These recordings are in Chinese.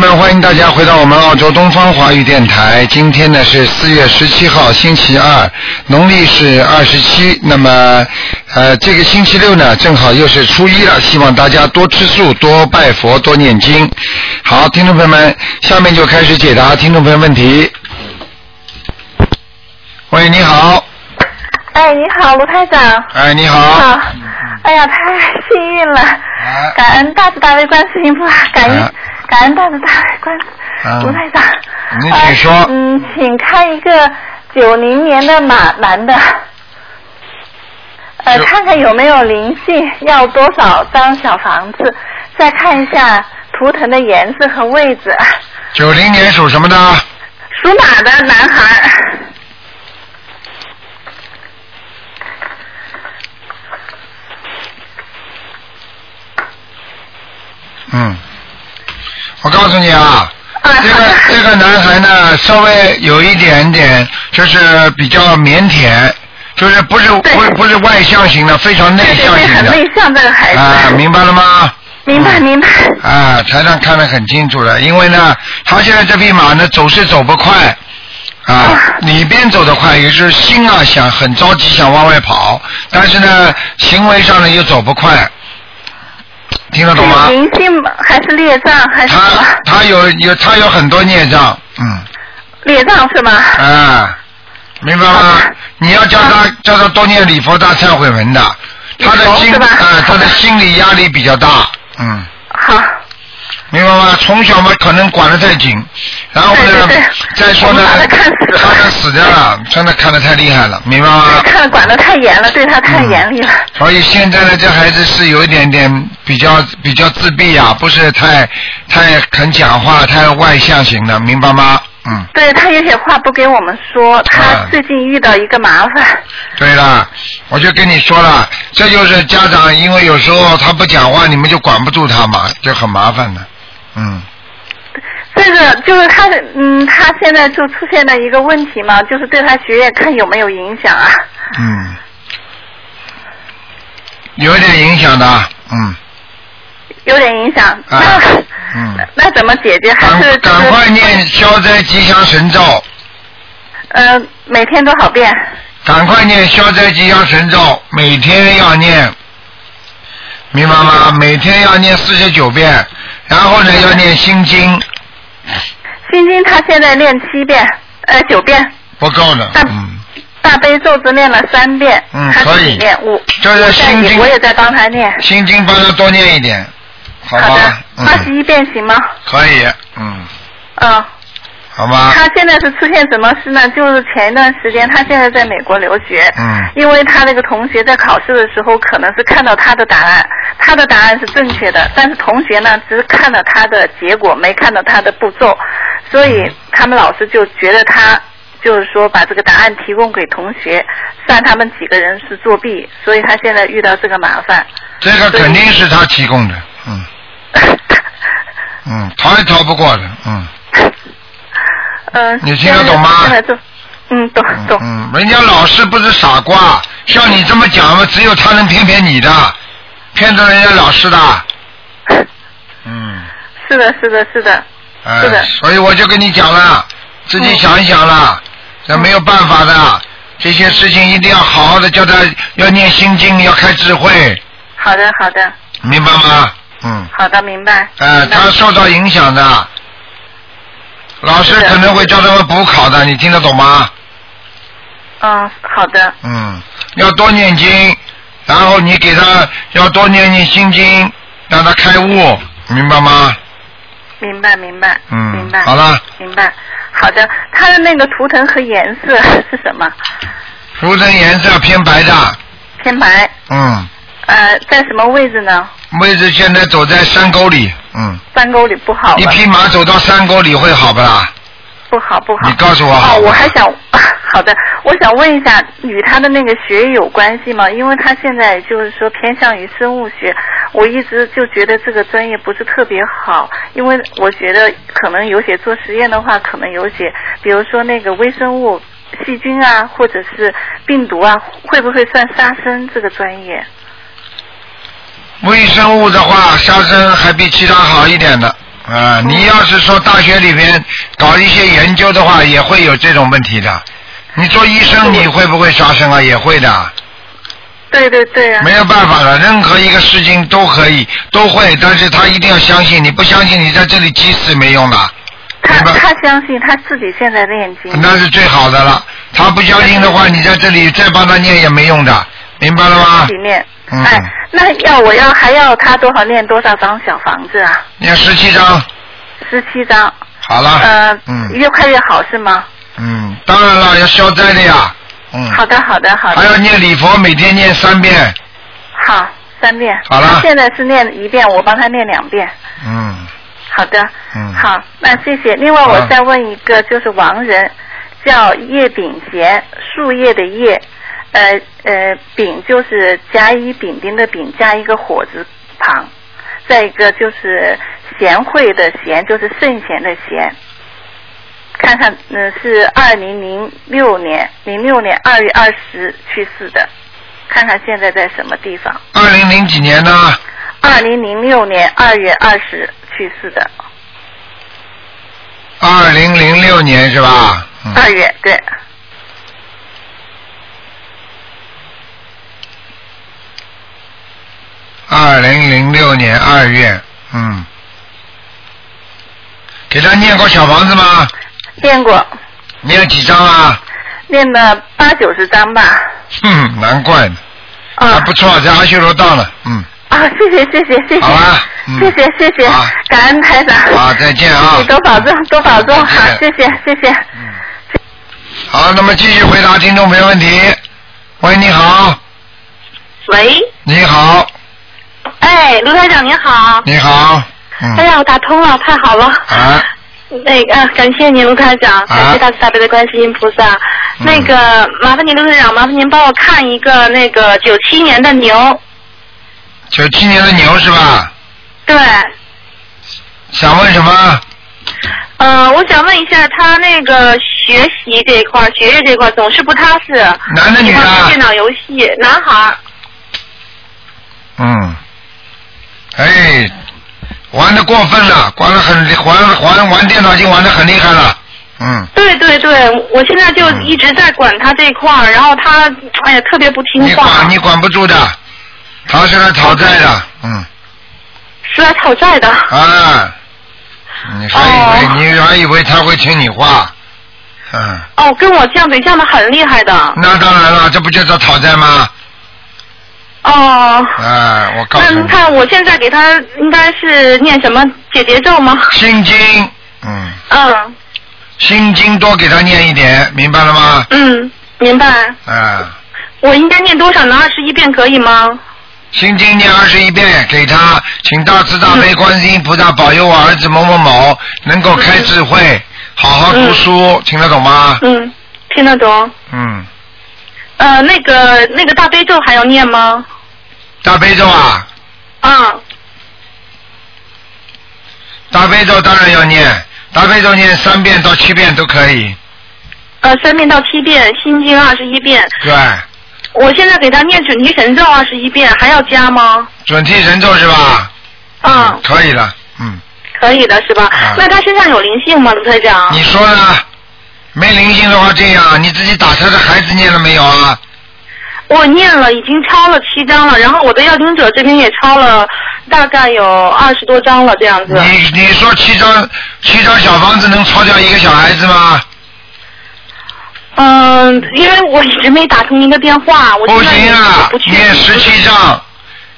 欢迎大家回到我们澳洲东方华语电台。今天呢是四月十七号，星期二，农历是二十七。那么，呃，这个星期六呢，正好又是初一了，希望大家多吃素、多拜佛、多念经。好，听众朋友们，下面就开始解答听众朋友问题。喂，你好。哎，你好，卢台长。哎，你好。好。哎呀，太幸运了！感恩大慈大悲观世音菩萨，感恩感恩大的大悲观世卢台长。你请说。嗯，请看一个九零年的马男的，呃，看看有没有灵性，要多少张小房子？再看一下图腾的颜色和位置。九零年属什么的？属马的男孩。嗯，我告诉你啊，这个这个男孩呢，稍微有一点点，就是比较腼腆，就是不是不是不是外向型的，非常内向型的。很内向这个孩子。啊，明白了吗？明白明白。啊，台上看得很清楚了，因为呢，他现在这匹马呢走是走不快，啊，里边走得快，也是心啊想很着急想往外跑，但是呢，行为上呢又走不快。听得懂吗？灵性还是孽障还是什么？他他有有他有很多孽障，嗯。孽障是吗？啊，明白吗？你要叫他叫他多念礼佛大忏悔文的，他的心啊，他的心理压力比较大，嗯。好。明白吗？从小嘛，可能管得太紧，然后呢，再说呢，他的死掉了，真的看得太厉害了，明白吗？看管得太严了，对他太严厉了。所以现在呢，这孩子是有一点点比较比较自闭啊，不是太太肯讲话，太外向型的，明白吗？嗯。对他有些话不给我们说，他最近遇到一个麻烦。对了，我就跟你说了，这就是家长，因为有时候他不讲话，你们就管不住他嘛，就很麻烦的。嗯，这个就是他，嗯，他现在就出现了一个问题嘛，就是对他学业看有没有影响啊？嗯，有点影响的，嗯。有点影响。啊。嗯。那怎么解决？还是赶快念消灾吉祥神咒。呃，每天多少遍？赶快念消灾吉祥神咒，每天要念，明白吗？每天要念四十九遍。然后呢，要念心经。心经他现在念七遍，呃，九遍。不够的。大大悲咒只念了三遍。嗯，可以。念五。就是心经。我也在帮他念。心经帮他多念一点，好吧？好的。二十一遍行吗？可以，嗯。嗯。好吗？他现在是出现什么事呢？就是前一段时间，他现在在美国留学。嗯。因为他那个同学在考试的时候，可能是看到他的答案，他的答案是正确的，但是同学呢，只是看到他的结果，没看到他的步骤，所以他们老师就觉得他就是说把这个答案提供给同学，算他们几个人是作弊，所以他现在遇到这个麻烦。这个肯定是他提供的，嗯。嗯，逃也逃不过的，嗯。嗯，你听得懂吗？嗯，懂懂。嗯，人家老师不是傻瓜，像你这么讲嘛，只有他能骗骗你的，骗到人家老师的。嗯。是的，是的，是的。是的。所以我就跟你讲了，自己想一想了，这没有办法的，这些事情一定要好好的教他，要念心经，要开智慧。好的，好的。明白吗？嗯。好的，明白。哎，他受到影响的。老师可能会教他们补考的，你听得懂吗？嗯，好的。嗯，要多念经，然后你给他要多念念心经，让他开悟，明白吗？明白，明白。嗯，明白。好了。明白，好的。他的那个图腾和颜色是什么？图腾颜色偏白的。偏白。嗯。呃，在什么位置呢？位置现在走在山沟里，嗯。山沟里不好。一匹马走到山沟里会好不啦？不好，不好。你告诉我好。哦，我还想，好的，我想问一下，与他的那个学业有关系吗？因为他现在就是说偏向于生物学，我一直就觉得这个专业不是特别好，因为我觉得可能有些做实验的话，可能有些，比如说那个微生物、细菌啊，或者是病毒啊，会不会算杀生这个专业？微生物的话，杀生还比其他好一点的，啊，你要是说大学里边搞一些研究的话，也会有这种问题的。你做医生，你会不会杀生啊？也会的。对对对啊。没有办法了，任何一个事情都可以，都会，但是他一定要相信，你不相信，你在这里急死没用的。他他相信他自己现在念经。那是最好的了。他不相信的话，你在这里再帮他念也没用的，明白了吗自？己念。嗯哎，那要我要还要他多少念多少张小房子啊？念十七张，十七张。好了。呃，嗯越快越好是吗？嗯，当然了，要消灾的呀。嗯。好的，好的，好的还要。念礼佛，每天念三遍。好，三遍。好了他现在是念一遍，我帮他念两遍。嗯好的。嗯。好，那谢谢。另外，我再问一个，就是亡人叫叶炳贤，树叶的叶，呃呃，丙就是甲乙丙丁的丙，加一个火字旁，再一个就是贤惠的贤，就是圣贤的贤。看看，嗯、是二零零六年，零六年二月二十去世的，看看现在在什么地方。二零零几年呢？二零零六年二月二十去世的，二零零六年是吧？嗯。二月对。二零零六年二月，嗯。给他念过小房子吗？念过，念了几张啊？念了八九十张吧。哼，难怪呢，啊还不错，在阿修罗道了，嗯。啊，谢谢谢谢谢谢，好吧嗯谢谢谢谢，感恩台长。好再见啊你多保重多保重，好谢谢谢谢。好，那么继续回答听众朋友问题。喂，你好，喂，你好，哎，卢台长您好。你好，嗯哎，呀，我打通了，太好了。啊，那个，啊感谢您，卢台长，感谢大慈大悲的观世音菩萨。嗯那个，麻烦您，卢台长，麻烦您帮我看一个那个九七年的牛。九七年的牛是吧？对，想问什么？呃，我想问一下，他那个学习这一块，学业这一块总是不踏实。男的女的电脑游戏，男孩。嗯，哎，玩的过分了，玩的很玩玩玩电脑已经玩的很厉害了，嗯，对对对，我现在就一直在管他这一块儿，然后他哎呀特别不听你话，管你管不住的，他是来讨债的，嗯，是来讨债的。啊，你还以为、你还以为他会听你话，嗯，哦，跟我犟嘴犟的很厉害的。那当然了，这不就叫讨债吗？哦。哎，我告诉你，那你看，我现在给他应该是念什么解结咒吗？心经，嗯，嗯心经多给他念一点，明白了吗？嗯，明白。啊，我应该念多少呢？二十一遍可以吗？心经念二十一遍，给他，请大慈大悲观世音菩萨保佑我儿子某某某能够开智慧，好好读书，听得懂吗？嗯，听得懂。嗯，呃，那个那个大悲咒还要念吗？大悲咒啊，啊，大悲咒当然要念，大悲咒念三遍到七遍都可以，呃，三遍到七遍，心经二十一遍。对，我现在给他念准提神咒二十一遍，还要加吗？准提神咒是吧？嗯，可以了，嗯，可以的是吧？啊那他身上有灵性吗，卢台长？你说呢？没灵性的话这样，你自己打车的孩子念了没有啊？我念了，已经抄了七张了，然后我的要听者这边也抄了，大概有二十多张了，这样子。你你说七张七张小房子能抄掉一个小孩子吗？嗯，因为我一直没打通您的电话，我不行啊念十七张。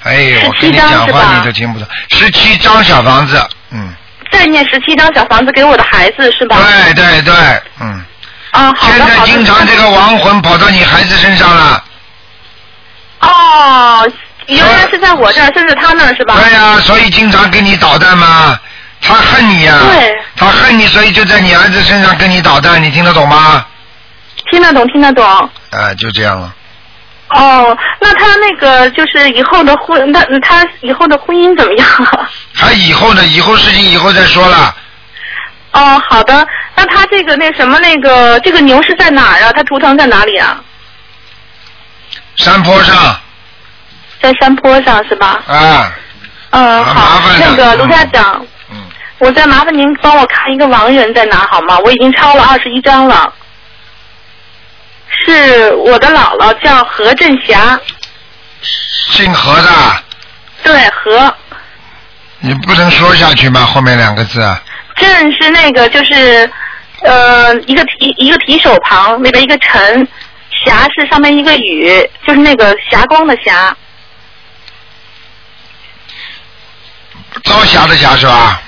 哎，我跟你讲话你都听不懂。十七张小房子，嗯，再念十七张小房子给我的孩子是吧？对对对，嗯。啊，好现在。经常这个亡魂跑到你孩子身上了。哦，原来是在我这儿，甚至他那儿是吧？对呀、所以经常跟你捣蛋嘛。他恨你呀、对他恨你，所以就在你儿子身上跟你捣蛋，你听得懂吗？听得懂，听得懂。啊，就这样了。哦，那他那个就是以后的婚，那他以后的婚姻怎么样？他以后呢？以后事情以后再说了。哦，好的。那他这个那什么那个这个牛是在哪儿啊？他图腾在哪里啊？山坡上在山坡上是吧？啊，嗯，好那个卢嗯家长，嗯，我我再麻烦您帮我看一个亡人在哪好吗？我已经抄了二十一张了。是我的姥姥叫何振霞，姓何的，对何你不能说下去吗？后面两个字啊，振是那个就是呃一个提一个提手旁那边一个陈，霞是上面一个雨，就是那个霞光的霞。朝霞的霞是吧？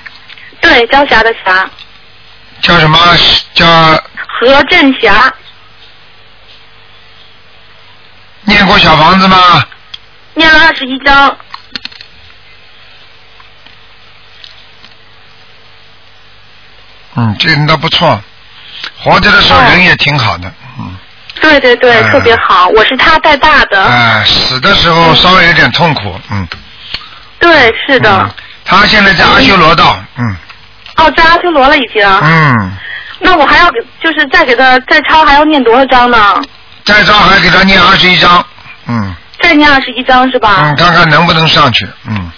对，朝霞的霞，叫什么？叫何振霞，念过小房子吗？念了二十一章。嗯，这个人倒不错，活着的时候哦人也挺好的，嗯。对对对，嗯特别好，我是他带大的。啊，死的时候稍微有点痛苦，嗯。对，是的。嗯他现在在阿修罗道，嗯哦，在阿修罗了已经。嗯，那我还要给，就是再给他再抄，还要念多少章呢？再上还给他念二十一章，嗯再念二十一章是吧？嗯，看看能不能上去，嗯。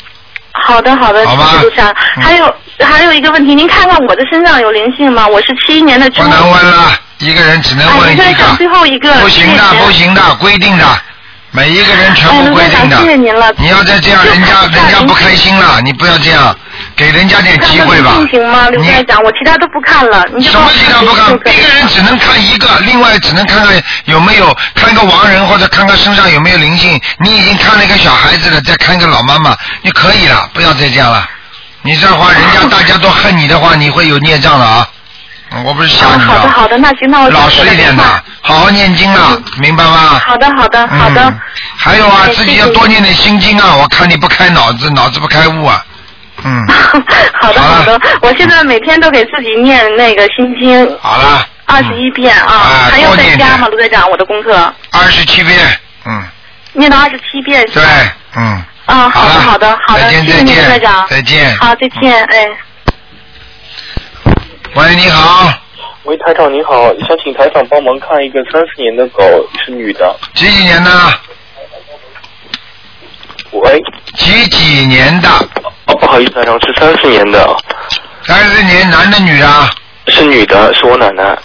好的，好的，好吧谢谢卢山。嗯还有还有一个问题，您看看我的身上有灵性吗？我是七一年的猪。不能问了，一个人只能哎，问一您再讲最个，后一个。不行的不行的，规定的，每一个人全哎，部规定的。谢谢您了。你要再这样，人家人家不开心了，你不要这样，给人家点机会吧看。行吗，刘你台长？我其他都不看了，什么其他不看？一个人只能看一个，另外只能看看有没有看个亡人或者看看身上有没有灵性。你已经看了一个小孩子了，再看一个老妈妈，你可以了，不要再这样了。你这样的话，人家大家都恨你的话，你会有孽障的啊！嗯我不是吓哦你好的好的，那行，那我老实一点的，好好念经啊，明白吗？好的好的好的。嗯。还有啊，哎自己要多念点心经啊！我看你不开脑子，脑子不开悟啊。嗯，好的好的，我现在每天都给自己念那个心经好了。二十一遍啊啊，还要再加吗？卢队长，我的功课二十七遍，嗯，念到二十七遍是对？，嗯。啊，好的好的好的，再见谢谢长。再见。好，再见，哎。喂，你好，喂，台长你好，想请台长帮忙看一个三四年的狗，是女的。几几年的？喂，几几年的？哦，不好意思，台长是三四年的，三十年，男的女的？是女的，是我奶奶。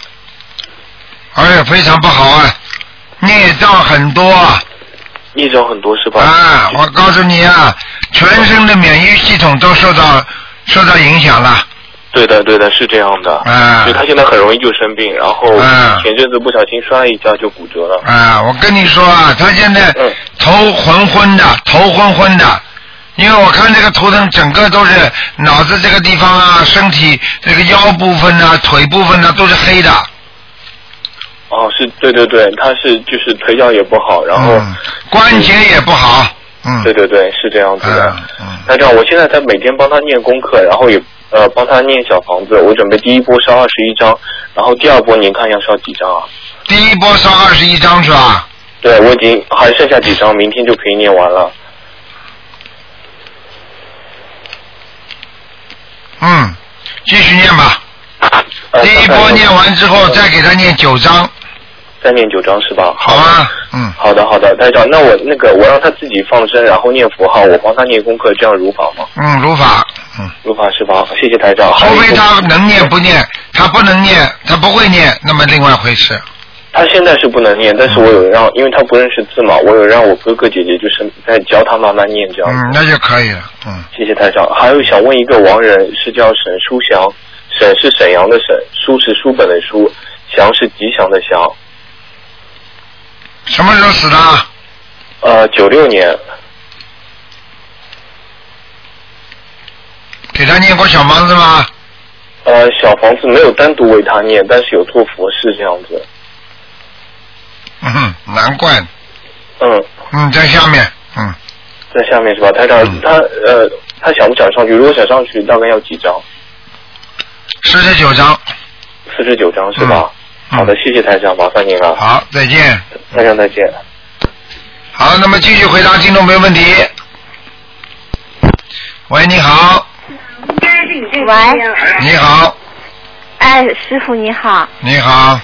哎呀，非常不好啊，孽障很多啊！孽障很多是吧？啊，我告诉你啊，全身的免疫系统都受到受到影响了。对的，对的，是这样的。啊所以她现在很容易就生病，然后啊前阵子不小心摔了一跤就骨折了。啊，我跟你说啊，他现在嗯头昏昏的，头昏昏的，因为我看这个图腾整个都是脑子这个地方啊，身体这个腰部分啊、腿部分啊都是黑的。哦，是对对对，他是就是腿脚也不好，然后、嗯，关节也不好。嗯。对对对，是这样子的。嗯那这样，我现在在每天帮他念功课，然后也呃帮他念小房子。我准备第一波烧二十一张，然后第二波您看要烧几张啊？第一波烧二十一张是吧？对，我已经还剩下几张，明天就可以念完了。嗯，继续念吧。呃第一波念完之后，再给他念九张，再念九张是吧？好啊？嗯，好的好的，台长，那我那个我让他自己放生，然后念符号，我帮他念功课，这样如法吗？嗯，如法。嗯，如法是法？谢谢台长。除非他能念不念，他不能念，他不会念，那么另外回事。他现在是不能念，但是我有让，因为他不认识字嘛，我有让我哥哥姐姐就是在教他慢慢念这样。嗯，那就可以了。嗯，谢谢台长。还有想问一个亡人，是叫沈书祥，沈是沈阳的沈，书是书本的书，祥是吉祥的祥。什么时候死的？呃，九六年，给他念过小房子吗？呃，小房子没有单独为他念，但是有做佛事这样子。嗯哼，难怪。嗯，嗯，在下面。嗯，在下面是吧？台长，嗯他呃，他想不想上去？如果想上去，大概要几张？四十九张。四十九张是吧？嗯好的，谢谢台长，麻烦您了。好，再见。台长再见。好，那么继续回答听众朋友问题。喂，你好，喂，你好，哎，师傅你好，你好，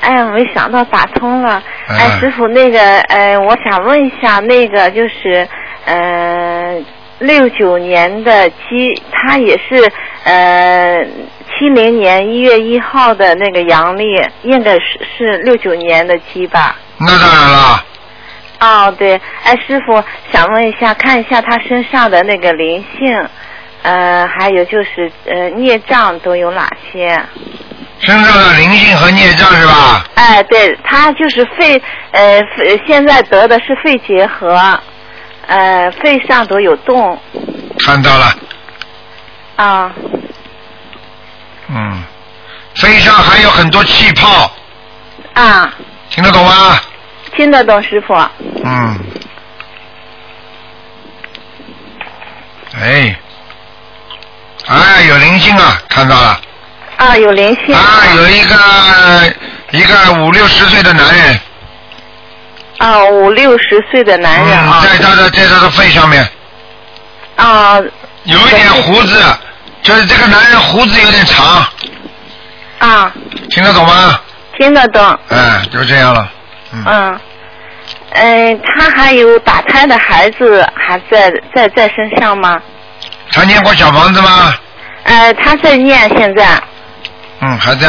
哎呀，没想到打通了。嗯。哎，师傅，那个，呃，我想问一下，那个就是，呃，六九年的鸡，它也是，呃，七零年一月一号的那个阳历，应该是是六九年的鸡吧？那当然了，哦，对，哎，师傅想问一下，看一下他身上的那个灵性，呃，还有就是呃孽障都有哪些？身上的灵性和孽障是吧？哎，对他就是肺，呃，肺现在得的是肺结核，呃，肺上都有洞看到了，啊，嗯，肺上还有很多气泡，啊，听得懂吗？听得懂师傅？嗯，哎，哎，有灵性啊，看到了。啊，有灵性。啊，有一个一个五六十岁的男人，啊，五六十岁的男人在他的在他的肺上面。啊。有一点胡子，就是这个男人胡子有点长，啊，听得懂吗？听得懂，哎，就这样了。嗯，嗯，嗯，他还有打胎的孩子还在在在身上吗？他念过小房子吗？呃，他在念现在，嗯，还在，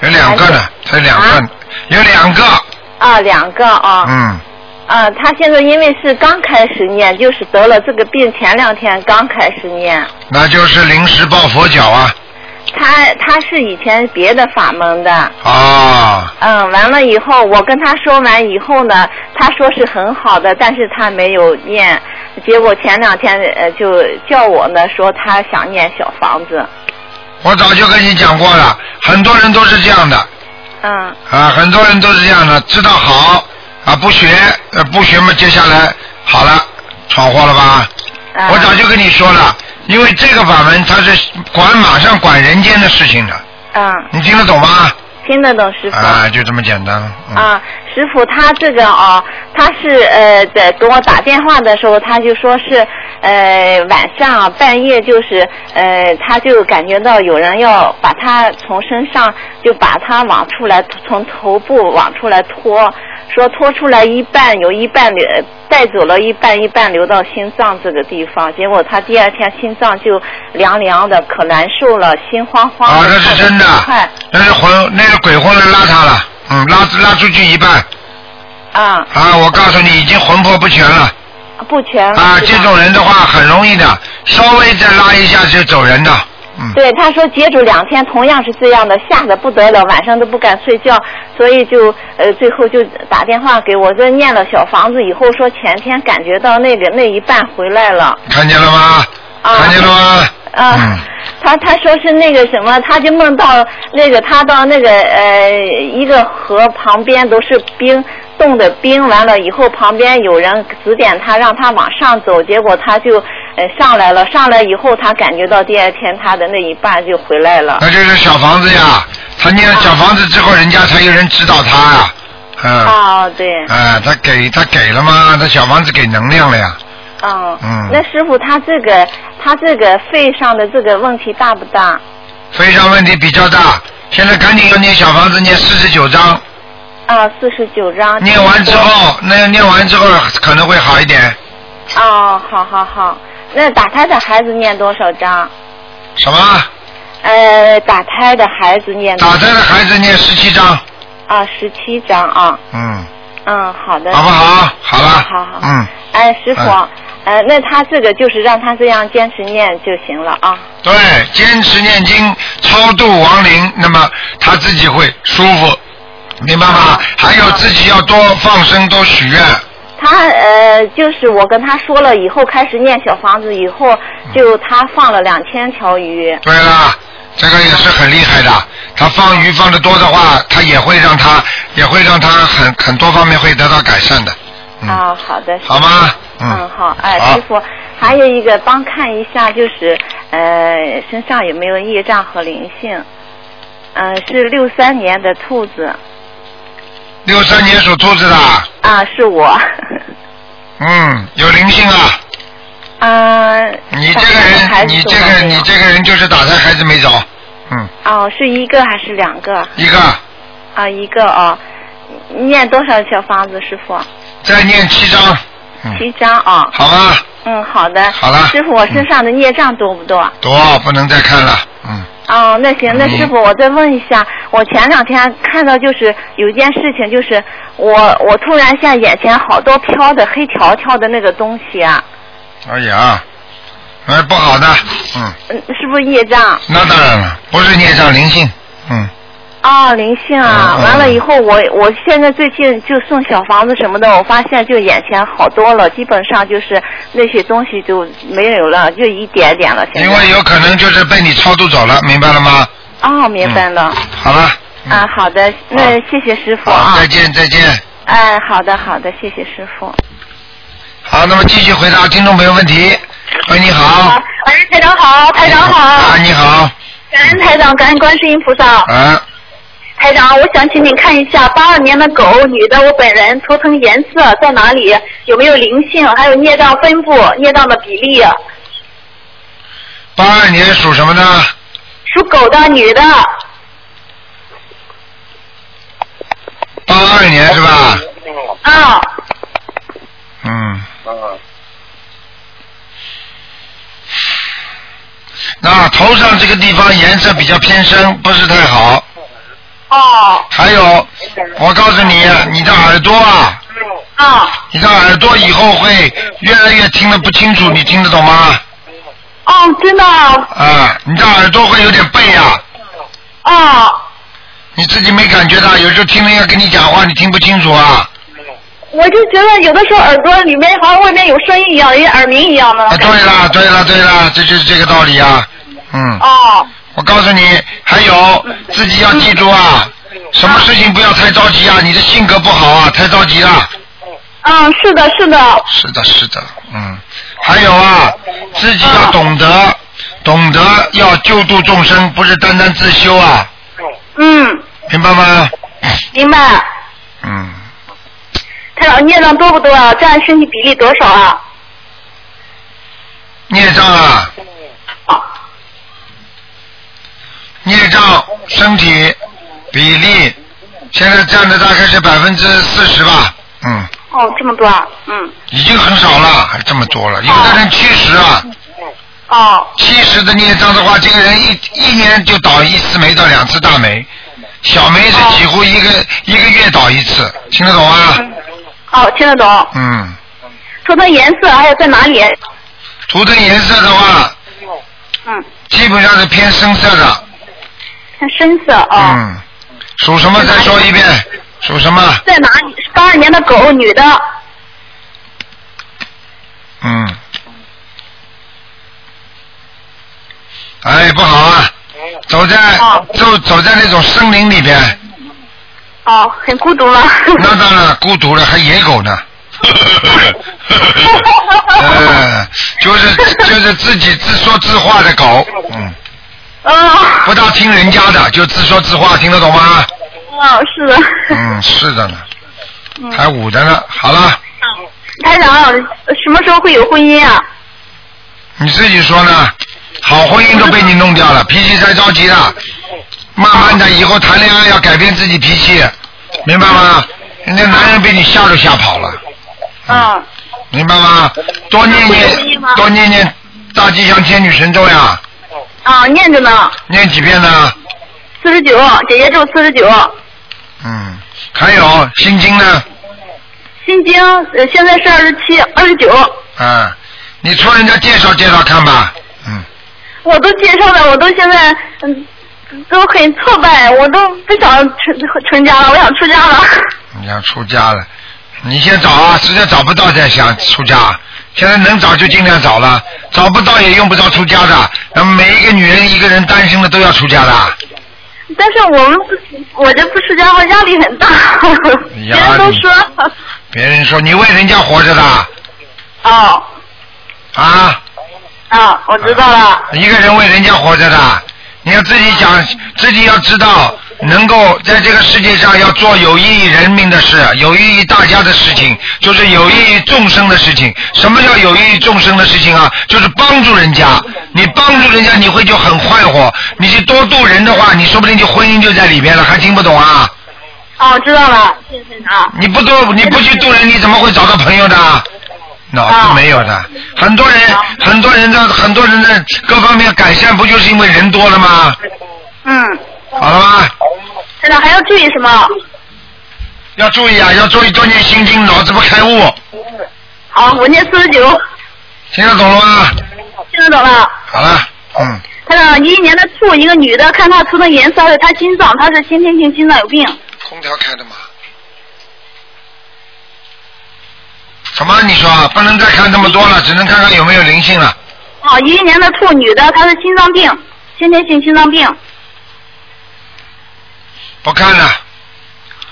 有两个呢，他有两个啊，有两个。啊，两个啊，嗯，啊，他现在因为是刚开始念，就是得了这个病，前两天刚开始念。那就是临时抱佛脚啊。他他是以前别的法门的，啊，嗯，完了以后我跟他说完以后呢，他说是很好的，但是他没有念，结果前两天呃就叫我呢说他想念小房子，我早就跟你讲过了，很多人都是这样的。嗯。啊，很多人都是这样的，知道好啊，不学呃不学嘛，接下来好了，闯祸了吧？啊我早就跟你说了，因为这个法门它是管马上管人间的事情的，嗯，你听得懂吗？听得懂师傅。啊，就这么简单。嗯、啊，师傅，他这个啊，他是呃，在给我打电话的时候，他就说是呃晚上啊半夜就是呃，他就感觉到有人要把他从身上就把他往出来，从头部往出来拖，说拖出来一半，有一半流带走了一半，一半流到心脏这个地方，结果他第二天心脏就凉凉的，可难受了，心慌慌的。啊，那是真的那是魂，那个鬼魂来拉他了，嗯，拉拉出去一半啊，啊！我告诉你，已经魂魄不全了不全了啊！这种人的话很容易的，稍微再拉一下就走人的，嗯。对，他说接触两天同样是这样的，吓得不得了，晚上都不敢睡觉，所以就呃最后就打电话给我，这念了小房子以后说前天感觉到那个那一半回来了，看见了吗？啊看见了吗？啊，嗯，他他说是那个什么，他就梦到那个他到那个呃一个河旁边都是冰冻的冰，完了以后旁边有人指点他让他往上走，结果他就呃上来了，上来以后他感觉到第二天他的那一半就回来了。那就是小房子呀。他念了小房子之后，人家才有人指导他呀。嗯。哦，对。啊，他给他给了吗？他小房子给能量了呀。嗯，嗯那师傅他这个他这个肺上的这个问题大不大？肺上问题比较大，现在赶紧要念小房子，念四十九章。啊，四十九章。念完之后，那念完之后可能会好一点。哦，好好好。那打胎的孩子念多少章？什么？呃，打胎的孩子念打胎的孩子念十七章。啊，十七章啊。嗯，嗯，好的。好不好？好了。好好。嗯，哎，师傅嗯，呃，那他这个就是让他这样坚持念就行了啊。对，坚持念经，超度亡灵，那么他自己会舒服，明白吗好？还有自己要多放生，多许愿。他呃，就是我跟他说了以后，开始念小房子以后，就他放了两千条鱼。对了，这个也是很厉害的。他放鱼放的多的话，他也会让他也会让他很很多方面会得到改善的。嗯，啊，好的。好吗？嗯，好，哎，师傅，还有一个帮看一下，就是呃身上有没有业障和灵性？嗯、是六三年的兔子六三年属兔子的，啊，是我。嗯，有灵性啊。嗯、你这个人，你这个你这个人就是打胎孩子没走。嗯，哦，是一个还是两个？一个啊，一个哦。念多少小房子，师傅？再念七张。嗯，七张啊。好吧？嗯，好的。好了师傅，我身上的孽障多不多？多不能再看了，嗯，哦，那行，那嗯师傅，我再问一下，我前两天看到就是有一件事情，就是我我突然现眼前好多飘的黑条条的那个东西啊，哎呀，哎不好的，嗯，嗯，是不是业障？那当然了，不是孽障灵性，嗯，哦，灵性啊！嗯嗯完了以后，我我现在最近就送小房子什么的，我发现就眼前好多了，基本上就是那些东西就没有了，就一点点了。现在因为有可能就是被你超度走了，明白了吗？哦，明白了。好了，嗯啊，好的，那谢谢师傅，啊。再见再见。哎，好的好的，谢谢师傅。好，那么继续回答听众朋友问题。喂，你好。喂，台长好，台长好啊，，你好。感恩台长，感恩观世音菩萨。啊，台长，我想请你看一下八二年的狗，女的，我本人图腾颜色在哪里？有没有灵性？还有孽障分布、孽障的比例？八二年属什么呢？属狗的女的，八二年是吧？啊，嗯。那头上这个地方颜色比较偏深，不是太好。哦，还有，我告诉你，你的耳朵啊，啊，你的耳朵以后会越来越听得不清楚，你听得懂吗？哦，真的，啊，你的耳朵会有点背呀、啊，你自己没感觉到，有时候听人家跟你讲话，你听不清楚啊。我就觉得有的时候耳朵里面好像外面有声音一样，有耳鸣一样的。啊，对了，对了，对了，这就是这个道理啊。嗯，哦，我告诉你，还有自己要记住啊，什么事情不要太着急啊，你的性格不好啊，太着急了。嗯，是的，是的，是的，是的，嗯，还有啊，自己要懂得，懂得要救度众生，不是单单自修啊，嗯，明白吗？明白。嗯，他老，孽障多不多啊？占身体比例多少啊？孽障啊，孽障身体比例现在占的大概是百分之四十吧，嗯，哦，这么多啊？嗯，已经很少了，还这么多了，有的人七十啊，哦，七十的孽障的话，这个人一一年就倒一次霉到两次大霉，小霉是几乎一个、一个月倒一次，听得懂吗？哦，听得懂。嗯，图腾颜色还有在哪里？图腾颜色的话，嗯，基本上是偏深色的，看深色啊。嗯，属什么？再说一遍，属什么？在哪里？八二年的狗，女的。嗯，哎，不好啊，走在哦就走在那种森林里边，哦，很孤独吗？那当然孤独了，还野狗呢。呃，就是就是自己自说自话的狗，嗯，啊，不大听人家的，就自说自话，听得懂吗？哦，是的。嗯，是的呢，嗯还捂着呢。好了，台长，什么时候会有婚姻啊？你自己说呢？好婚姻都被你弄掉了，脾气太着急了。慢慢的，以后谈恋爱要改变自己脾气，明白吗？人家男人被你吓都吓跑了，啊，明白吗？多念念，多念念大吉祥天女神咒呀，啊，念着呢，念几遍呢？四十九，姐姐咒四十九，嗯，还有心经呢？心经呃现在是二十七、二十九，啊，你托人家介绍介绍看吧。嗯，我都介绍了，我都现在嗯都很挫败，我都不想成成家了，我想出家了。你想出家了，你先找啊，实在找不到再想出家。现在能找就尽量找了，找不到也用不着出家的。那么每一个女人一个人单身的都要出家的。但是我们不，我这不出家，话压力很大，别人都说，别人说你为人家活着的。哦。啊，啊，我知道了，一个人为人家活着的，你要自己想，自己要知道，能够在这个世界上要做有益于人民的事，有益于大家的事情，就是有益于众生的事情。什么叫有益于众生的事情啊？就是帮助人家。你帮助人家，你会就很快活。你去多度人的话，你说不定就婚姻就在里边了，还听不懂啊？哦，知道了，谢谢啊。你不多，你不去度人，你怎么会找到朋友的？脑子没有的。很多人，很多人的，很多人的各方面改善，不就是因为人多了吗？嗯，好了吗？台长还要注意什么？要注意啊，要注意多念心经，脑子不开悟。好，我念四十九，听得懂了吗？听得懂了。好了，嗯，台长，一一年的兔，一个女的，看她涂的颜色，还有她心脏，她是先天性心脏有病。空调开的吗？什么？你说不能再看这么多了，只能看看有没有灵性了。哦，一一年的兔女的，她是心脏病，先天性心脏病。不看了。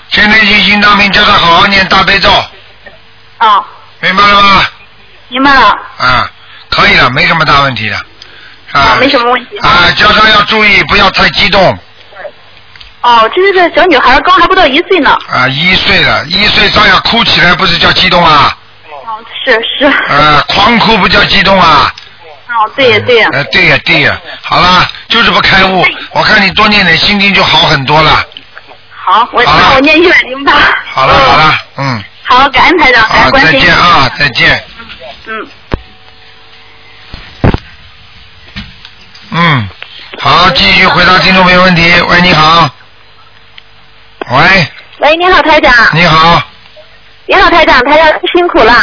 现在性心当兵，叫他好好念大悲咒，啊，明白了吗？明白了。啊，可以了，没什么大问题的。啊，没什么问题。啊，叫他要注意，不要太激动。哦，这是个小女孩，刚还不到一岁呢。啊，一岁了，一岁照样哭起来，不是叫激动啊？哦，是是。呃，狂哭不叫激动啊？哦，对呀对呀。呃，对呀对呀，好了，就是不开悟。我看你多念点心经就好很多了。好，我那我念一百零八。好了好了，嗯。好，感恩台长，感好，恩关心。再见啊，再见。嗯。嗯，好，继续回答听众朋友问题。喂，你好。喂，喂，你好，台长。你好，你好，台长，台长辛苦了。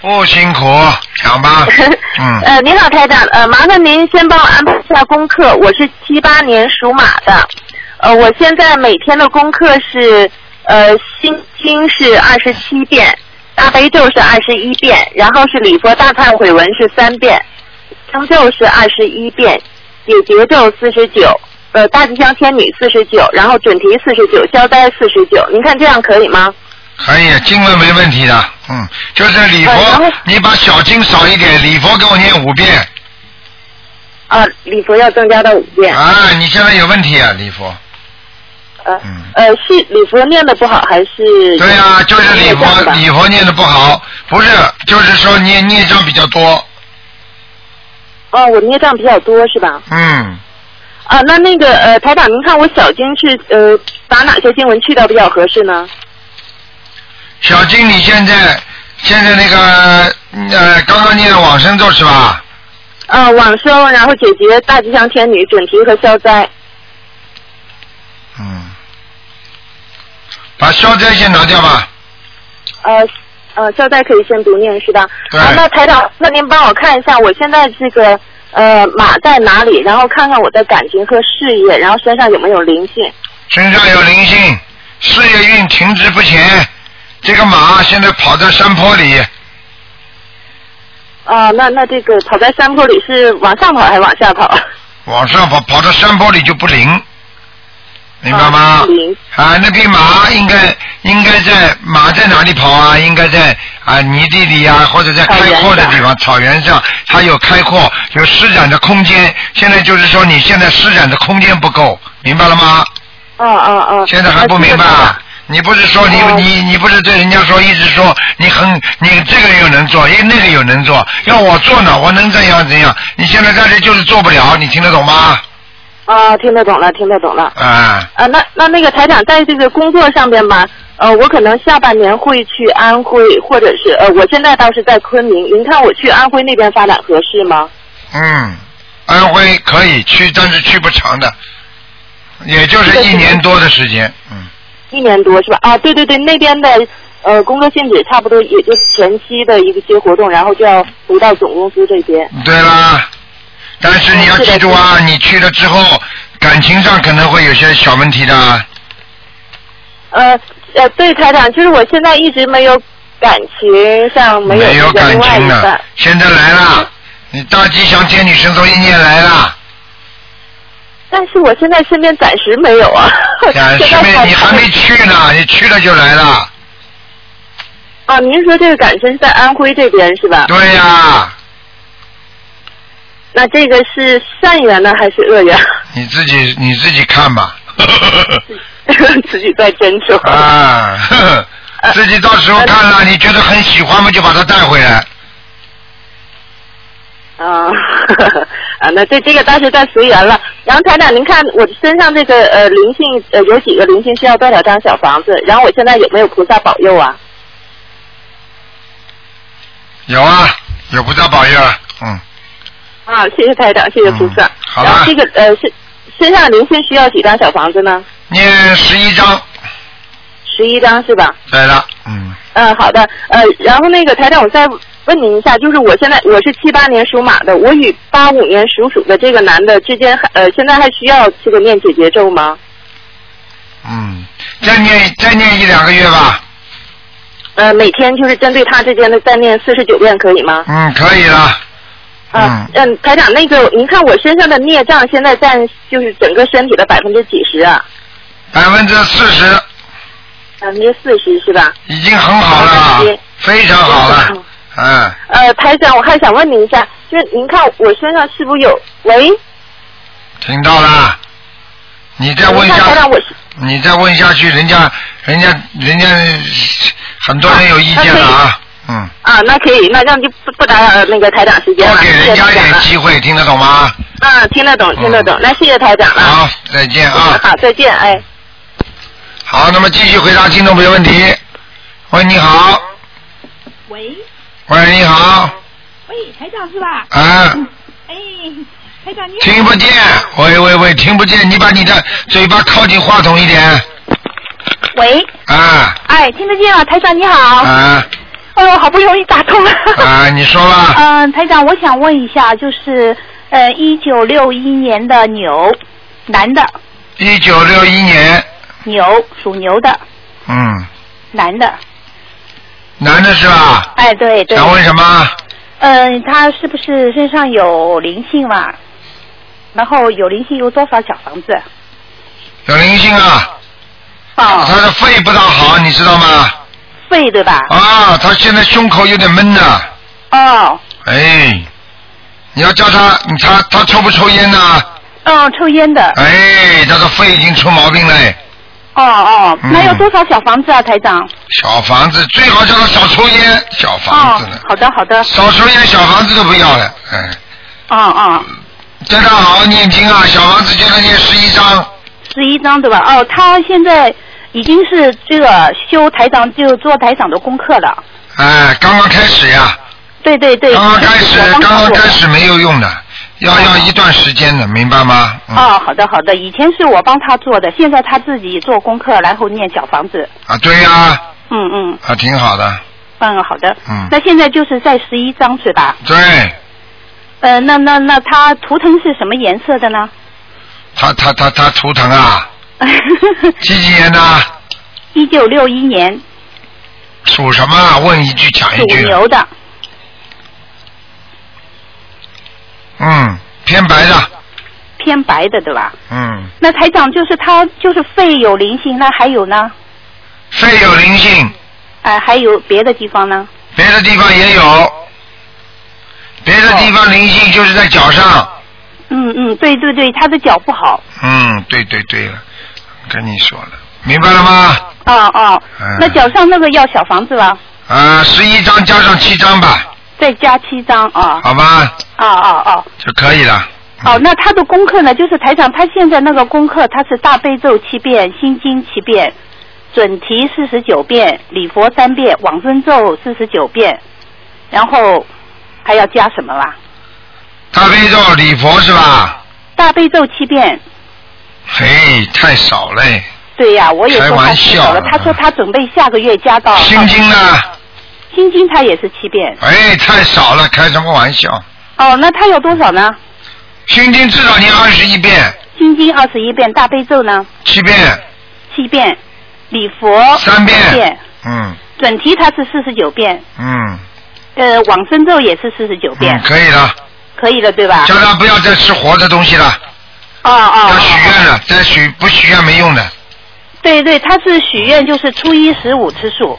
不辛苦，讲吧。嗯，呃，您好，台长，呃，麻烦您先帮我安排一下功课。我是七八年属马的，呃，我现在每天的功课是，呃，心经是二十七遍，大悲咒是二十一遍，然后是礼佛大忏悔文是三遍，生咒是二十一遍，解结咒四十九，呃，大吉祥天女四十九，然后准提四十九，消灾四十九。您看这样可以吗？可以，经文没问题的。嗯，就是礼佛后，你把小经少一点，礼佛给我念五遍。啊，礼佛要增加到五遍。啊，你现在有问题啊，礼佛。呃嗯呃，是礼佛念的不好还是？对呀、就是礼佛礼佛念的不好，不是，就是说孽孽障比较多。哦，我孽障比较多是吧？嗯，啊，那那个呃，台长，您看我小经是呃，把哪些经文去掉比较合适呢？小经你现在现在那个呃刚刚念的往生咒是吧？啊，往生，然后解决大吉祥天女、准提和消灾。嗯，把消灾先拿掉吧。呃呃，消灾可以先不念是吧？对啊，那台长，那您帮我看一下，我现在这个呃马在哪里？然后看看我的感情和事业，然后身上有没有灵性？身上有灵性，事业运停滞不前。这个马现在跑在山坡里，啊，那那这个跑在山坡里是往上跑还是往下跑？往上跑，跑到山坡里就不灵，明白吗啊不灵？啊，那匹马应该应该在马在哪里跑啊？应该在啊泥地里啊，或者在开阔的地方，草原上，它有开阔，有施展的空间。现在就是说，你现在施展的空间不够，明白了吗？啊啊啊！现在还不明白啊？你不是说你哦你你不是对人家说一直说你很你这个又能做，哎那个又能做，要我做呢，我能怎样怎样？你现在在这就是做不了，你听得懂吗？啊，听得懂了，听得懂了。啊，啊，那那那个台长在这个工作上边吧，呃，我可能下半年会去安徽，或者是呃，我现在倒是在昆明，您看我去安徽那边发展合适吗？嗯，安徽可以去，但是去不长的，也就是一年多的时间，嗯，一年多是吧？啊，对对对，那边的呃工作性质差不多，也就是前期的一个些活动，然后就要回到总公司这边。对啦。但是你要记住啊，你去了之后，感情上可能会有些小问题的。呃呃，对台长，就是我现在一直没有感情上没有没有感情了一半。，现在来了，你大吉祥天女神咒一念来了，但是我现在身边暂时没有啊。暂时 你还没去呢，你去了就来了。啊，您说这个感情是在安徽这边是吧？对呀、那这个是善缘呢还是恶缘？你自己你自己看吧。自己在斟酌。啊，自己到时候看了，你觉得很喜欢嘛，就把它带回来。啊，啊，那这这个当时在随缘了。然后台长，您看我身上这个呃灵性呃有几个灵性需要多少张小房子？然后我现在有没有菩萨保佑啊？有啊，有菩萨保佑啊，嗯，啊，谢谢台长，谢谢菩萨。嗯好了然后这个呃身身上灵性需要几张小房子呢？念十一张，十一张是吧？对了，嗯，嗯，好的。呃，然后那个台长，我再问您一下，就是我现在我是七八年属马的，我与八五年属鼠的这个男的之间还呃现在还需要这个念解结咒吗？嗯，再念再念一两个月吧，呃，每天就是针对他之间的再念四十九遍可以吗？嗯，可以了，啊，嗯，台长，那个您看我身上的孽障现在占就是整个身体的百分之几十啊？百分之四十百分之四十是吧？已经很好了非常好了，嗯，呃，台长，我还想问您一下，就是您看我身上是不是有？喂，听到了，你再问一下你再问下去，人家人家人家很多人有意见了啊，嗯，啊，那可以，那这样就不不打扰那个台长时间了，多给人家。点机会，听得懂吗？啊，听得懂，听得懂，那谢谢台长了。好，再见啊。好，再见，哎。好，那么继续回答听众朋友问题。喂，你好。喂喂，你好。喂，台长是吧？啊，哎，台长你好。听不见。喂喂喂，听不见，你把你的嘴巴靠近话筒一点。喂，啊哎，听得见啊，台长你好。啊哎呦，好不容易打通了。啊，你说吧。嗯、台长，我想问一下，就是呃，一九六一年的牛，男的，一九六一年，牛属牛的，嗯，男的。男的是吧？哎，对对。想问什么？嗯、他是不是身上有灵性嘛？然后有灵性有多少小房子？有灵性啊。哦。他的肺不大好，你知道吗？肺对吧？啊，他现在胸口有点闷呐。哦，哎，你要叫他，你他他抽不抽烟呐？嗯，抽烟的。哎，他的肺已经出毛病了。哦哦，嗯那有多少小房子啊，台长？小房子最好叫他少抽烟，小房子呢，好的好的。少抽烟，小房子都不要了。嗯，哦哦，叫他好好念经啊，小房子叫他念十一章。十一章对吧？哦，他现在已经是这个修台长，就做台长的功课了。哎，刚刚开始呀，对对对。刚刚开始刚刚开始没有用的，要要一段时间的，明白吗？嗯哦，好的好的，以前是我帮他做的，现在他自己做功课，然后念小房子。啊，对呀，嗯嗯啊，挺好的，嗯，好的。嗯，那现在就是在十一张是吧？对，呃，那那那他图腾是什么颜色的呢？他他他他图腾啊，几几年的？一九六一年属什么啊？问一句讲一句属。牛的。嗯，偏白的，偏白的对吧？嗯，那台长就是他就是肺有灵性，那还有呢？肺有灵性，哎、还有别的地方呢？别的地方也有，别的地方灵性就是在脚上。嗯嗯，对对对，他的脚不好。嗯，对对对了，跟你说了，明白了吗？哦哦，嗯那脚上那个要小房子了，啊，十一张加上七张吧，再加七张啊。好吧，哦哦哦就可以了。哦，那他的功课呢？就是台长，他现在那个功课，他是大悲咒七遍，心经七遍，准提四十九遍，礼佛三遍，往生咒四十九遍，然后还要加什么啦？大悲咒礼佛是吧？大悲咒七遍。嘿，太少嘞。对呀、我也开说他玩笑了。他说他准备下个月加到。心经呢？心经他也是七遍。哎，太少了，开什么玩笑？哦，那他有多少呢？心经至少念二十一遍，心经二十一遍，大悲咒呢七遍，七遍，礼佛三遍遍，嗯准提他是四十九遍，嗯呃，往生咒也是四十九遍嗯，，可以了。可以了对吧？叫他不要再吃活的东西了，哦哦。要许愿哦了，再许不许愿没用的。对对，他是许愿就是初一十五吃素。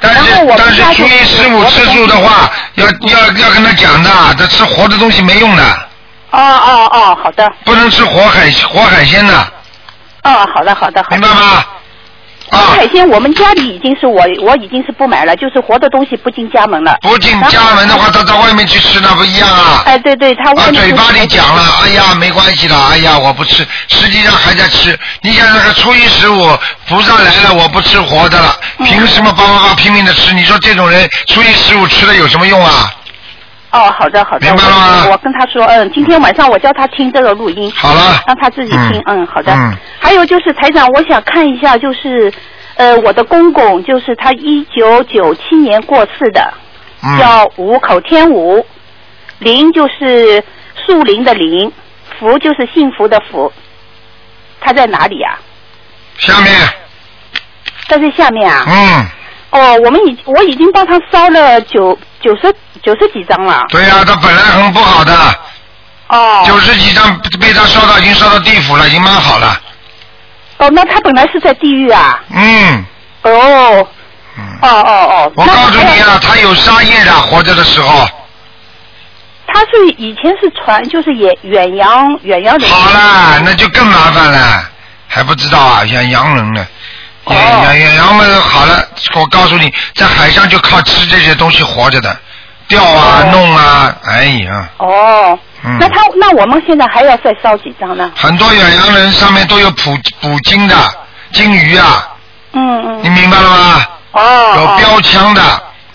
但是但是初一十五吃素的话，要要要跟他讲的，这吃活的东西没用的，哦哦哦，好的。不能吃活海活海鲜的，哦，好的好的好的。明白吗？海鲜我们家里已经是我我已经是不买了，就是活的东西不进家门了。不进家门的话，他到外面去吃那不一样啊。哎，对对，他外啊，面嘴巴里讲了，哎呀，没关系的，哎呀，我不吃，实际上还在吃。你想那个初一十五，菩萨来了，我不吃活的了，嗯凭什么叭叭叭拼命的吃？你说这种人初一十五吃了有什么用啊？哦，好的好的，明白了吗我我跟他说，嗯，今天晚上我叫他听这个录音，好了，让他自己听，嗯，好的。嗯还有就是台长，我想看一下，就是呃，我的公公，就是他一九九七年过世的，嗯，叫五口天武，林就是树林的林，福就是幸福的福，他在哪里啊？下面，在这下面啊？嗯，哦，我们已我已经帮他烧了九九十九十几张了。对呀、他本来很不好的，哦。九十几张被他烧到已经烧到地府了，已经蛮好了。哦，那他本来是在地狱啊。嗯哦。嗯，哦哦哦。我告诉你啊，他有杀业的，活着的时候。他是以前是传，就是远远洋远洋人。好了，那就更麻烦了，还不知道啊，远洋人呢。远远远洋们好了，我告诉你，在海上就靠吃这些东西活着的，钓啊、哦弄啊，哎呀，哦。嗯那他那我们现在还要再烧几张呢？很多远洋人上面都有捕捕鲸的鲸鱼啊，嗯嗯。你明白了吗？哦。哦有标枪的，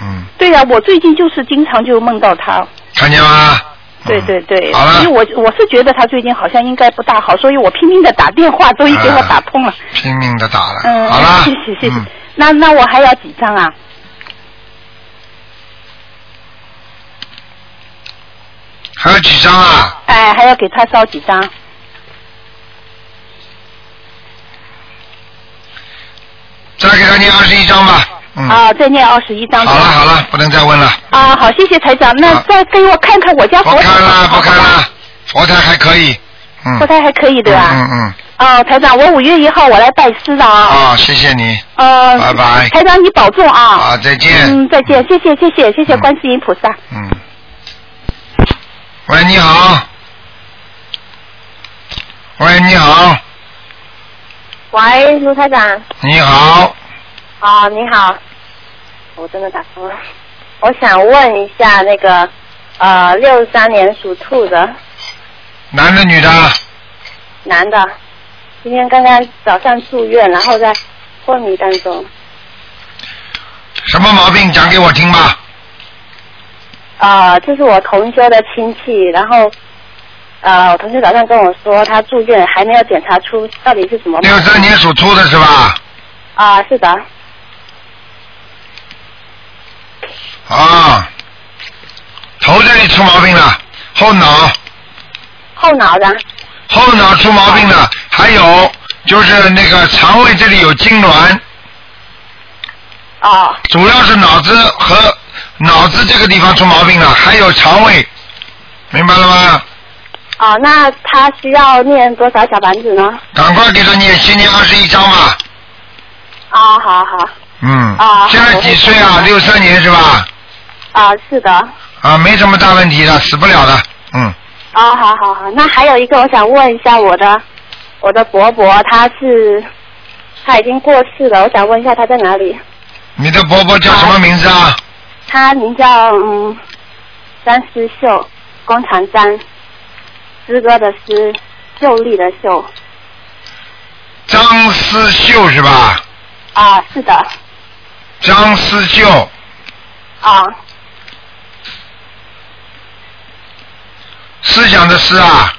嗯，对呀、我最近就是经常就梦到他。看见吗？对对对，好了所以我我是觉得他最近好像应该不大好，所以我拼命的打电话，终于给我打通了。拼命的打了，嗯，好了，谢谢谢谢。嗯那那我还要几张啊？还有几张啊？哎，还要给他烧几张？再给他念二十一张吧，嗯，啊，再念二十一张。好了好了，不能再问了，啊，好，谢谢台长。那再给我看看我家佛台。不看了不看了，佛台还可以，嗯，佛台还可以对吧？嗯嗯哦，台长，我五月一号我来拜师的嗯，啊。啊，谢谢你，呃，拜拜台长你保重啊。啊，再见，嗯，再见，谢谢谢谢谢谢嗯观世音菩萨。嗯，喂，你好，喂，你好，喂，卢台长。你好，啊，你好，我真的打通了。我想问一下那个呃，六三年属兔的男的女的？男的，今天刚刚早上住院，然后在昏迷当中。什么毛病？讲给我听吧。啊，这是我同修的亲戚，然后呃，我同学早上跟我说他住院还没有检查出到底是什么。六三年属兔的是吧？啊，是的。啊，头这里出毛病了，后脑后脑的。后脑出毛病了，还有就是那个肠胃这里有痉挛，哦主要是脑子和脑子这个地方出毛病了，还有肠胃，明白了吗？哦，那他需要念多少小房子呢？赶快给他念，先念二十一章吧。啊，好好。嗯。啊现在几岁啊？六三年是吧？啊，是的。啊，没什么大问题的，死不了的。嗯，哦，好好好，那还有一个，我想问一下我的我的伯伯，他是他已经过世了，我想问一下他在哪里？你的伯伯叫什么名字啊？他名叫嗯张思秀，工长张，诗歌的诗，秀丽的秀。张思秀是吧？啊，是的，张思秀，啊，思想的思啊，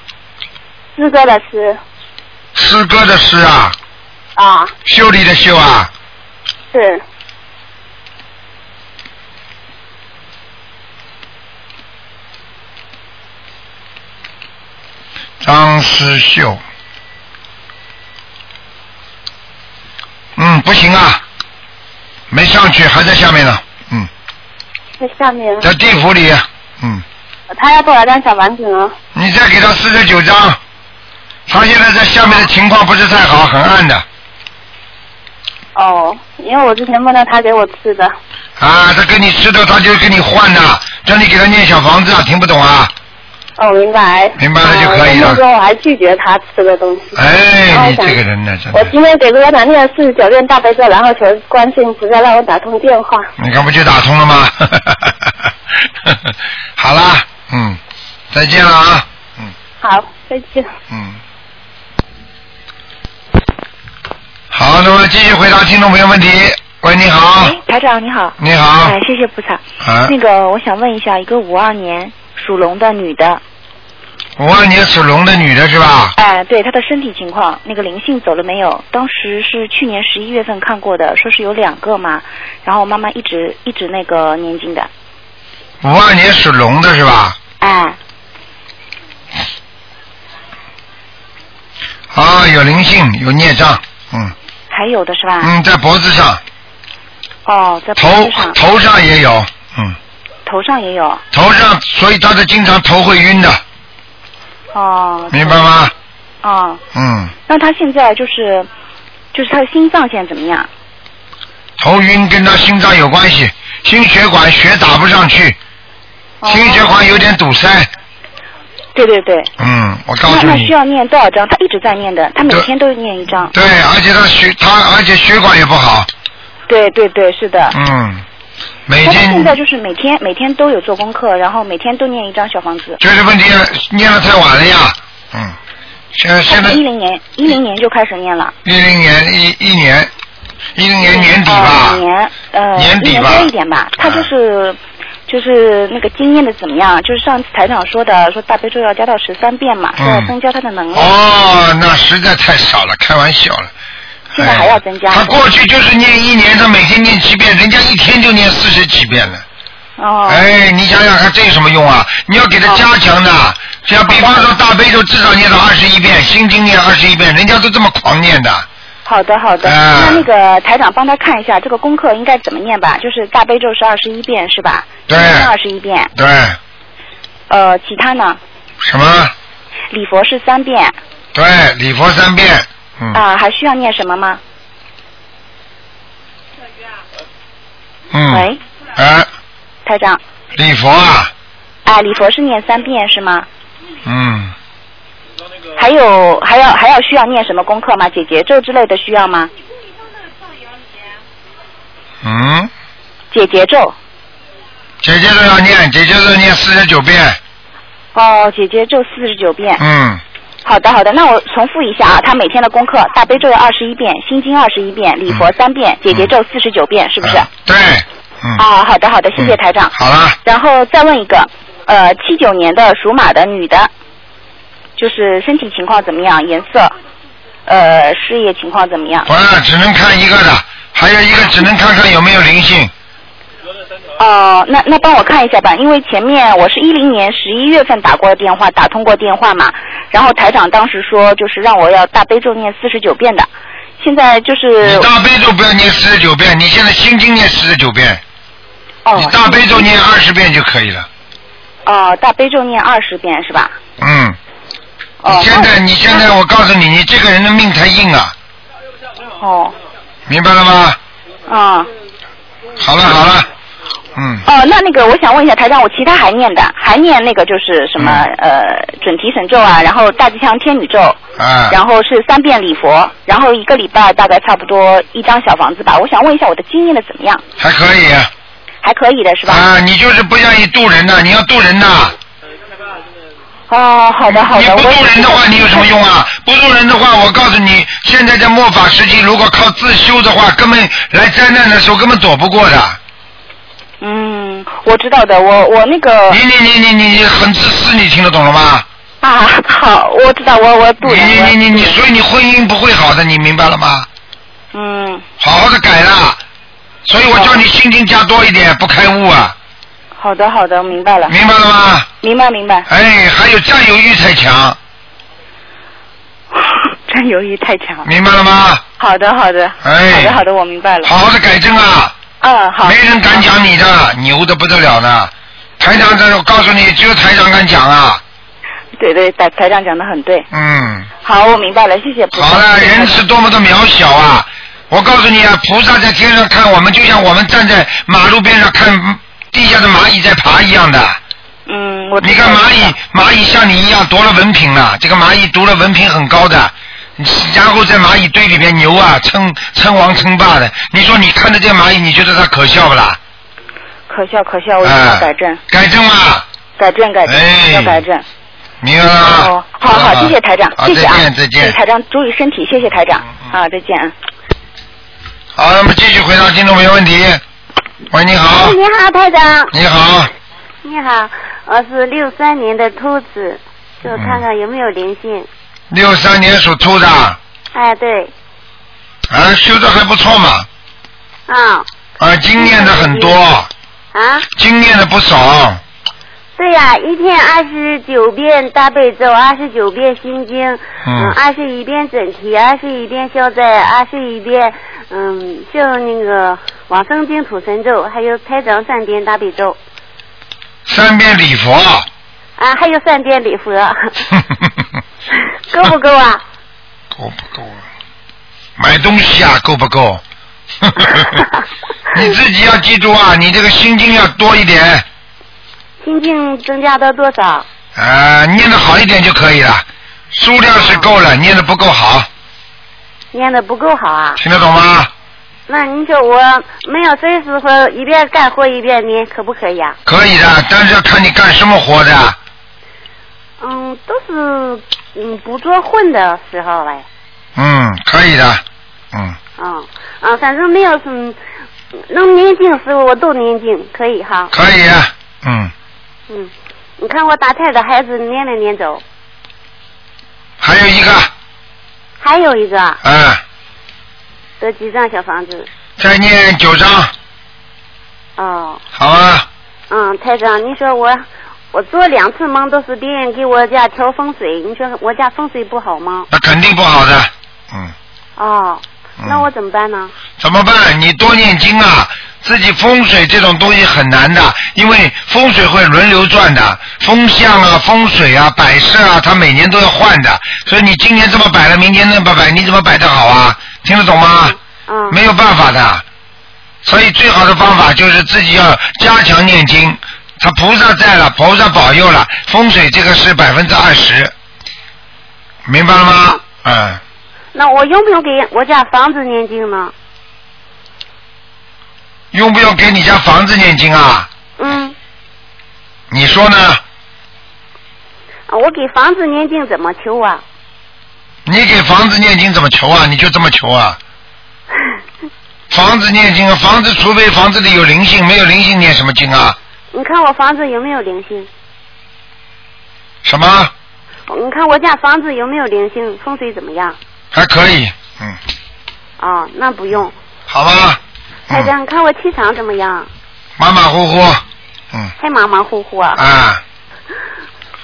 诗歌的诗，诗歌的诗啊，啊，秀丽的秀啊，是。张思秀。嗯，不行啊，没上去，还在下面呢。嗯，在下面。在地府里。嗯，他要多少张小房子呢？你再给他四十九张。他现在在下面的情况不是太好，很暗的。哦，因为我之前问到他给我吃的。啊，他给你吃的，他就给你换的，叫你给他念小房子啊，听不懂啊？哦，明白。明白了就可以了哦那时候我还拒绝他吃的东西。哎，你这个人呢，真的，我今天给卢台长念了四十九遍大悲咒，然后求观世音菩萨让我打通电话。你看不就打通了吗？好啦，嗯，再见了啊，嗯好，再见。嗯。好，那么继续回答听众朋友问题。喂，你好，哎，台长你好。你好哎，谢谢菩萨。啊那个，我想问一下，一个五二年属龙的女的，五二年属龙的女的是吧？哎，对她的身体情况，那个灵性走了没有？当时是去年十一月份看过的，说是有两个嘛，然后我妈妈一直一直那个念经的，五二年属龙的是吧？哎，啊，有灵性，有孽障，嗯。还有的是吧？嗯，在脖子上，哦，在脖头子上，头上也有，嗯，头上也有，头上，所以他是经常头会晕的，哦，明白吗？哦，嗯，那他现在就是就是他的心脏现在怎么样？头晕跟他心脏有关系，心血管血打不上去，哦心血管有点堵塞，对对对。嗯，我告诉你那那需，要念多少张？他一直在念的，他每天都念一张。对，而且他血他而且血管也不好，对对对，是的。嗯，每天现在就是每天每天都有做功课，然后每天都念一张小房子。就是问题念的太晚了呀，嗯，现在现在一零年一零年就开始念了。一零年一一年，一零年年底呃吧，年呃年底吧多一点吧。他就是就是那个经验的怎么样？就是上次台长说的，说大悲咒要加到十三遍嘛，说要嗯增加他的能量。哦，那实在太少了，开玩笑了。现在还要增加哎他过去就是念一年，他每天念七遍，人家一天就念四十几遍了。哦。哎，你想想看，这有什么用啊？你要给他加强的，像比方说大悲咒至少念到二十一遍，心经念二十一遍，人家都这么狂念的。好的，好的。啊那那个台长帮他看一下这个功课应该怎么念吧？就是大悲咒是二十一遍是吧？对二十一遍。对，呃，其他呢？什么？礼佛是三遍。对，礼佛三遍。嗯啊，还需要念什么吗？嗯。喂，哎，台长。礼佛啊，啊，礼佛是念三遍是吗？嗯，还有还要还要需要念什么功课吗？姐姐咒之类的需要吗？嗯，姐姐咒。姐姐都要念，姐姐都要念四十九遍。哦，姐姐咒四十九遍。嗯，好的，好的，那我重复一下啊，他每天的功课，大悲咒要二十一遍，心经二十一遍，礼佛三遍，姐姐咒四十九遍，是不是？对，嗯。啊，好的，好的，谢谢台长。好了，然后再问一个，呃，七九年的属马的女的，就是身体情况怎么样？颜色，呃，事业情况怎么样？不是只能看一个的，还有一个只能看看有没有灵性。哦、那那帮我看一下吧，因为前面我是一零年十一月份打过电话，打通过电话嘛，然后台长当时说就是让我要大悲咒念四十九遍的，现在就是你大悲咒不要念四十九遍，你现在心经念四十九遍。哦。你大悲咒念二十遍就可以了。哦、大悲咒念二十遍是吧？嗯。哦你现在你现在我告诉你，你这个人的命太硬了，哦，明白了吗？啊、好了好了，嗯，哦，那那个我想问一下台长，我其他还念的，还念那个就是什么、嗯呃准提神咒啊，然后大吉祥天女咒，啊，然后是三遍礼佛，然后一个礼拜大概差不多一张小房子吧。我想问一下我的经验的怎么样？还可以。还可以的是吧？啊，你就是不愿意渡人呐，你要渡人呐。哦，好的好的。你不我渡人的话，你有什么 用啊？不渡人的话，我告诉你，现在在末法时期，如果靠自修的话，根本来灾难的时候根本躲不过的。嗯，我知道的，我我那个你你你你你你很自私，你听得懂了吗？啊，好，我知道，我我渡人。你你你你，所以你婚姻不会好的，你明白了吗？嗯，好好的改啦。所以我叫你心经加多一点，不开悟啊，好的好的，明白了。明白了吗？明白明白。哎，还有占有欲太强，占有欲太强。明白了吗？好的好的。哎好的好的，我明白了。好好的改正啊！嗯，好。没人敢讲你的，牛的不得了呢。台长这，我告诉你，只有台长敢讲啊。对对，台台长讲的很对。嗯，好，我明白了，谢谢菩萨。好了，人是多么的渺小啊！我告诉你啊，菩萨在天上看我们，就像我们站在马路边上看地下的蚂蚁在爬一样的。嗯，我你看蚂蚁，蚂蚁像你一样夺了文凭了，这个蚂蚁读了文凭很高的，然后在蚂蚁堆里面牛啊，称称王称霸的。你说你看着这蚂蚁，你觉得它可笑不啦？可笑可笑，我一定要改正。改正嘛，改正改正，哎要改正。明白了？哦，好好，谢谢台长，好谢谢啊，再见再见谢谢台长，注意身体，谢谢台长，啊，再见啊。好，那么继续回答听众朋友问题。喂，你好。哎，，你好，台长。你好，你好，我是六三年的兔子，就看看有没有灵性。六三年属兔的，哎，对，啊，修的还不错嘛，啊。啊，经验的很多，啊，经验的不少，对呀、一天二十九遍大悲咒，二十九遍心经，嗯。二十一遍整体，二十一遍消灾，二十一遍嗯，就那个往生净土神咒，还有台长三遍大悲咒，三遍礼佛，啊，还有三遍礼佛，够不够啊？够不够啊？买东西啊，够不够？你自己要记住啊，你这个心经要多一点，心经增加到多少？啊，念的好一点就可以了，数量是够了，念的不够好，念的不够好啊？听得懂吗？那你说我没有随时候一边干活一边念，可不可以啊？可以的，但是要看你干什么活的。嗯，都是嗯不做混的时候嘞。嗯，可以的，嗯，嗯啊，反正没有什么能念经时候我都念经，可以哈。可以，嗯，嗯，你看我打胎的孩子撵没撵走？还有一个，还有一个嗯，得几张小房子？再念九张，哦，好啊？嗯，台长，你说我我做两次梦都是别人给我家调风水，你说我家风水不好吗？那肯定不好的，嗯，哦，那我怎么办呢？怎么办？你多念经啊！自己风水这种东西很难的，因为风水会轮流转的，风向啊、风水啊、摆设啊，它每年都要换的。所以你今年这么摆了，明年那么摆，你怎么摆得好啊？听得懂吗？嗯。没有办法的，所以最好的方法就是自己要加强念经。他菩萨在了，菩萨保佑了，风水这个是百分之二十，明白了吗？嗯。那我用不用给我家房子念经呢？用不用给你家房子念经啊？嗯，你说呢？啊我给房子念经怎么求啊？你给房子念经怎么求啊？你就这么求啊？房子念经啊，房子除非房子里有灵性，没有灵性念什么经啊？你看我房子有没有灵性？什么？你看我家房子有没有灵性？风水怎么样？还可以，嗯，哦，那不用。好吧，台长，看我气场怎么样？马马虎虎，嗯还马马虎虎啊。啊。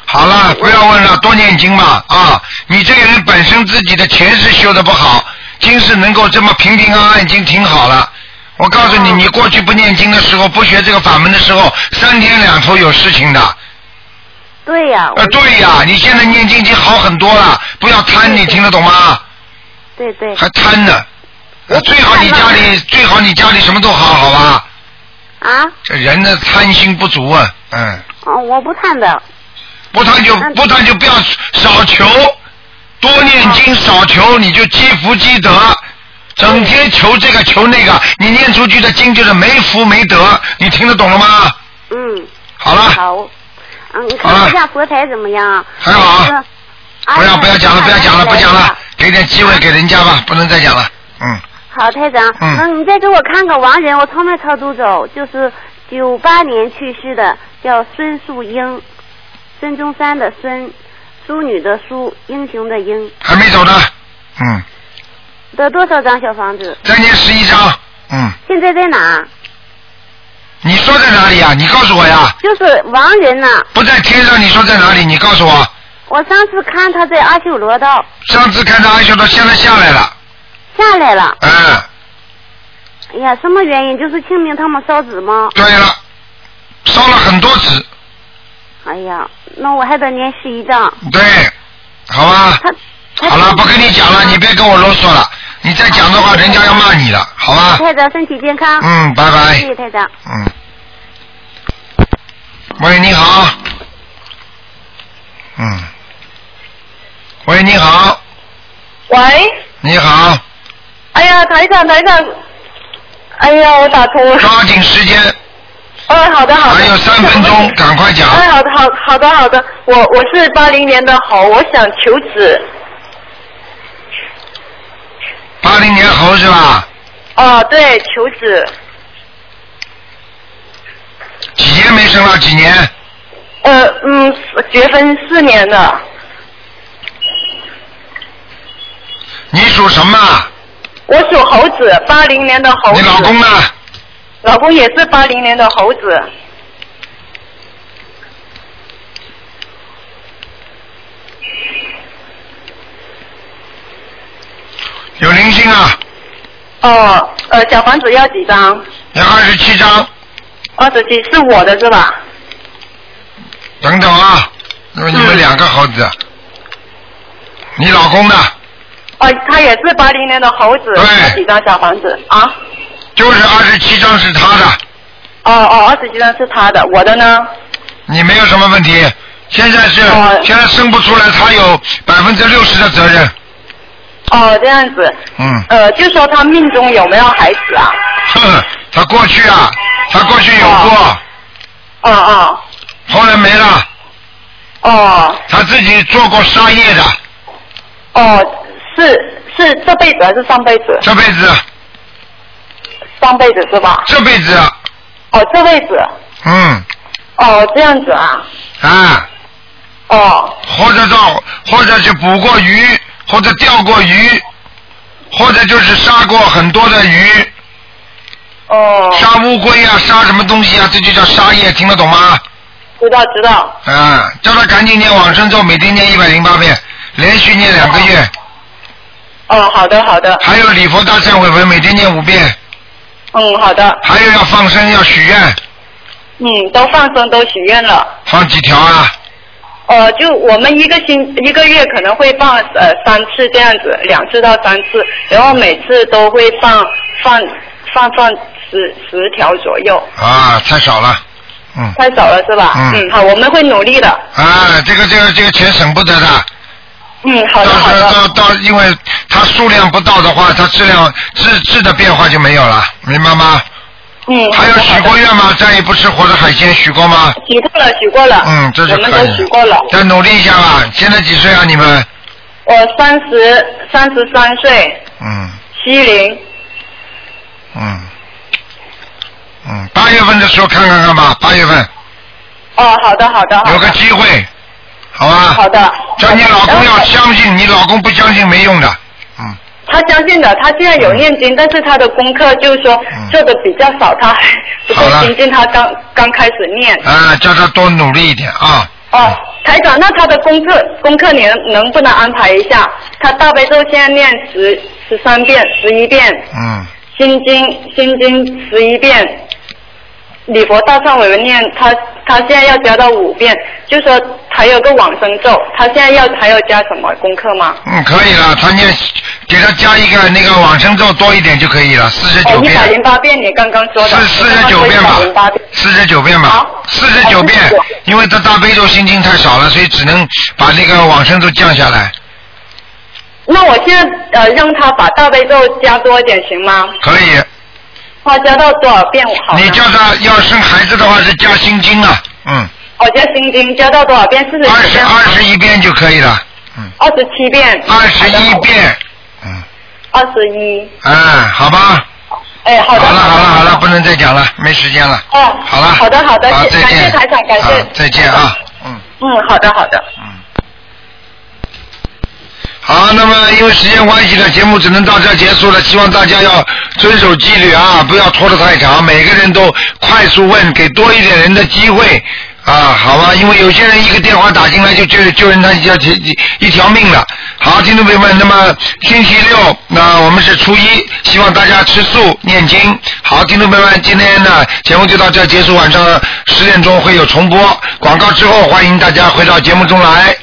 好了，不要问了，多念经嘛啊！你这个人本身自己的前世修的不好，今世能够这么平平安安，已经挺好了。我告诉你，你过去不念经的时候，不学这个法门的时候，三天两头有事情的。对呀、呃，对呀，你现在念经已经好很多了，不要贪，你听得懂吗？对对。还贪呢？呃最好你家里最好你家里什么都好，好吧？啊？这人的贪心不足啊，嗯，哦，我不贪的。不贪就不贪就不要少求，多念经少求，你就积福积德。整天求这个求那个，你念出去的经就是没福没德，你听得懂了吗？嗯。好了。好。嗯，你看我家佛台怎么样？还好啊。不要不要讲了，不要讲了，不讲了啊，给点机会给人家吧，不能再讲了。嗯，好，台长，嗯那你再给我看个亡人，我从没超度走，就是九八年去世的，叫孙素英，孙中山的孙，淑女的淑，英雄的英，还没走呢。嗯，得多少张小房子？再念十一张。嗯，现在在哪？你说在哪里呀？你告诉我呀。就是亡人呐、不在天上，你说在哪里？你告诉我。我上次看他在阿修罗道上次看到阿修罗，现在下来了。下来了，嗯，哎呀，什么原因？就是清明他们烧纸吗？对了，烧了很多纸。哎呀，那我还得念十一章。对，好吧。好了，不跟你讲了，你别跟我啰嗦了。你再讲的话，人家要骂你了，好吧？太长身体健康。嗯拜拜谢谢太长。嗯。喂，你好。嗯。喂，你好。喂，你好。哎呀，台长，台长，哎呀，我打通了。抓紧时间。嗯，好的，好的。还有三分钟，赶快讲。哎，好的，好，好的，好的。我我是八零年的猴，我想求子。八零年猴是吧？哦，对，求子。几年没生了？几年？呃，嗯，结婚四年了。你属什么？我属猴子，八零年的猴子。你老公呢？老公也是八零年的猴子。有灵性啊！哦，呃，小房子要几张？要二十七张。二十七是我的是吧？等等啊，那么你们两个猴子，你老公呢？哦，他也是八零年的猴子，要几张小房子啊？就是二十七张是他的，哦哦，二十七张是他的，我的呢？你没有什么问题。现在是、现在生不出来，他有百分之六十的责任。哦，这样子。嗯。呃，就说他命中有没有孩子啊？哼，他过去啊，他过去有过，哦哦后来没了。哦。他自己做过商业的，哦，是是这辈子还是上辈子？这辈子。上辈子是吧？这辈子。哦，这辈子。嗯，哦，这样子啊。啊。哦。或者到，或者是捕过鱼，或者钓过鱼，或者就是杀过很多的鱼。哦。杀乌龟啊，杀什么东西啊？这就叫杀业，听得懂吗？知道知道。嗯，叫他赶紧念往生咒，每天念一百零八遍，连续念两个月。哦，好的好的。还有礼佛大忏悔文，每天念五遍。嗯，好的。还有要放生，要许愿，嗯，都放生都许愿了。放几条啊？呃，就我们一个星一个月可能会放呃三次这样子，两次到三次，然后每次都会放放放放十十条左右，啊，太少了。嗯。太少了是吧？嗯好，我们会努力的。啊，这个这个这个钱省不得的。嗯，好的好的。到到到，因为它数量不到的话，它质量质质的变化就没有了，明白吗？嗯。还有许过愿吗？再也不吃活的海鲜，许过吗？许过了，许过了。嗯，这是我们都可以许过了。再努力一下吧。现在几岁啊？你们？我三十三十三岁，嗯七零。嗯嗯，八月份的时候看看看吧，八月份哦，好的。好的有个机会，好吧？好的。叫你老公要相信，你老公不相信没用的。嗯他相信的，他现在有念经，但是他的功课就是说嗯做的比较少，他还不够精进，他刚刚开始念。啊，叫他多努力一点啊。哦，台长，那他的功课功课你能能不能安排一下？他大悲咒现在念十十三遍、十一遍，嗯，心经心经十一遍，礼佛大忏悔文念他他现在要加到五遍，就说还有个往生咒，他现在要还要加什么功课吗？嗯，可以了，他念给他加一个那个往生咒多一点就可以了，四十九哦，一遍。百零八遍你刚刚说的。四四十九遍吧。四十九遍吧，四十九遍，因为他大悲咒心经太少了，所以只能把那个往生咒降下来，那我现在呃让他把大悲咒加多一点行吗？可以。话加到多少遍好？你叫他要生孩子的话是加心经啊，嗯，我加心经加到多少遍？四十二十二十一遍就可以了，嗯二十七遍。二十一遍，嗯二十一。哎，好吧。哎，好的。好了好了好了，不能再讲了，没时间了。哦。好了。好的好的，感谢。台长，感谢。再见啊。嗯，嗯好的好的。好，那么因为时间关系呢，节目只能到这结束了。希望大家要遵守纪律啊，不要拖得太长，每个人都快速问，给多一点人的机会啊，好吧？因为有些人一个电话打进来就救救人他一条一条命了。好，听众朋友们，那么星期六，那我们是初一，希望大家吃素念经。好，听众朋友们，今天呢节目就到这结束，晚上十点钟会有重播。广告之后，欢迎大家回到节目中来。